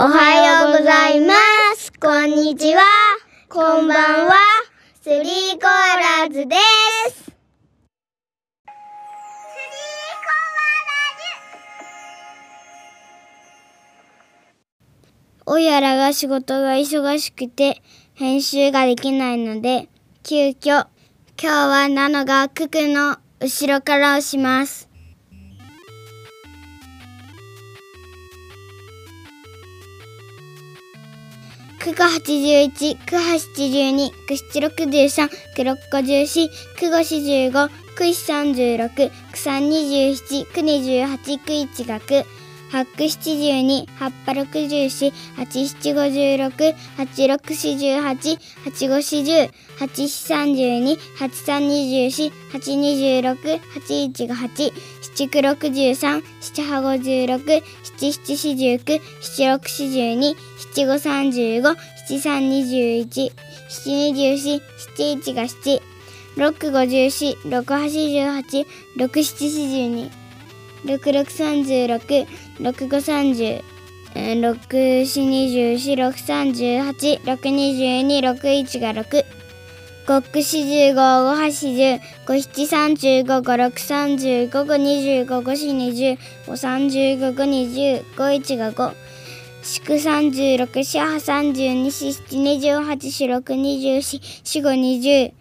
おはようございます。こんにちは。こんばんは。スリーコーラーズです。スリーコーラーズおやらが仕事が忙しくて編集ができないので、急遽、今日はナノがククの後ろから押します。九九八十一、九八七十二、九七六十三、九六五十四、九五四十五、九一三十六、九三二十七、九二十八、九一学。八九七十二、八八六十四、八七五十六、八六四十八、八五四十、八四三十二、八三二十四、八二十六、八一が八、七九六十三、七八五十六、七七四十九、七六四十二、七五三十五、七三二十一、七二十四、七一が七、六五十四、六八十八、六七四十二、六六三十六、六五三十、六四二十四、六三十八、六二十二、六一が六。五九四十五、五八十、五七三十五、五六三十、五五二十、五五四二十、五三十、五五二十、五一が五。四三十六、四八三十二、四七二十八、四六二十四、四五二十。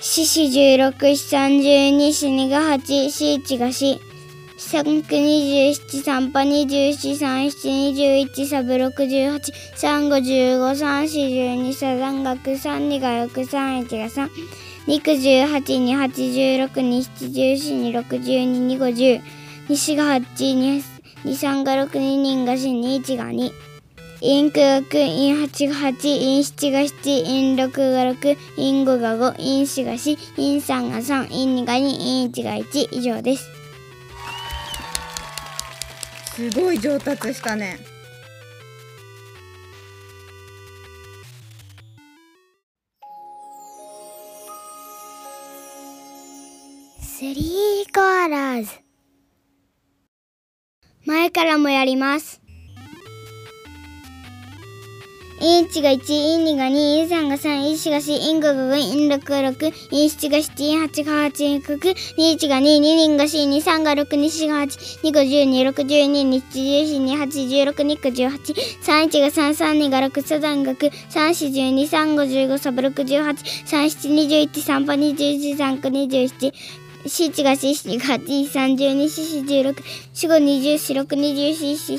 四四十六、四三十二、四二が八、四一が四。三九二十七、三八二十四、三七二十一、三六十八、三五十五、三四十二、三学、三二が六、三一が三。二九十八、二八十六、二七十四、二六十二、二五十。二四が八、二二三が六、二人が四、二一が二。陰九が九、陰八が八、陰七が七、陰六が六、陰五が五、陰四が四、陰三が三、陰二が二、陰一が一。以上です。すごい上達したね。スリーコアラーズ。前からもやります。インチが1、イン2が2、イン3が3、イン4が4、イン5が5、イン6が6、イン7が7、イン8が8、イン9、2 1が2、2人が4、2 3が6、2 4が8、2 5 10、2 6 12、2 7 14、2 8 16、2 9 18、3 1が3、3 2が6、サザンが9、3 4 12、3 5 15、サブ6 18、3 7 21、3パ21、3 9 27、四一が四四が八三十二四四十六四五二十四六二十四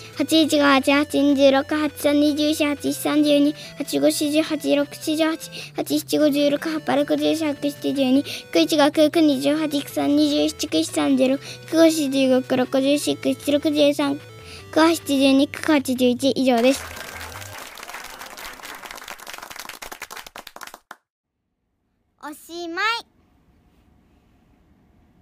八一五八八二十六八三二十四八三十二八五四十八六四十八八七五十六八八六十四百七十二九一が九九二十八九三二十七九三十六九五四十五六十四九七六十三九八七十二九八十一以上です。おしまい。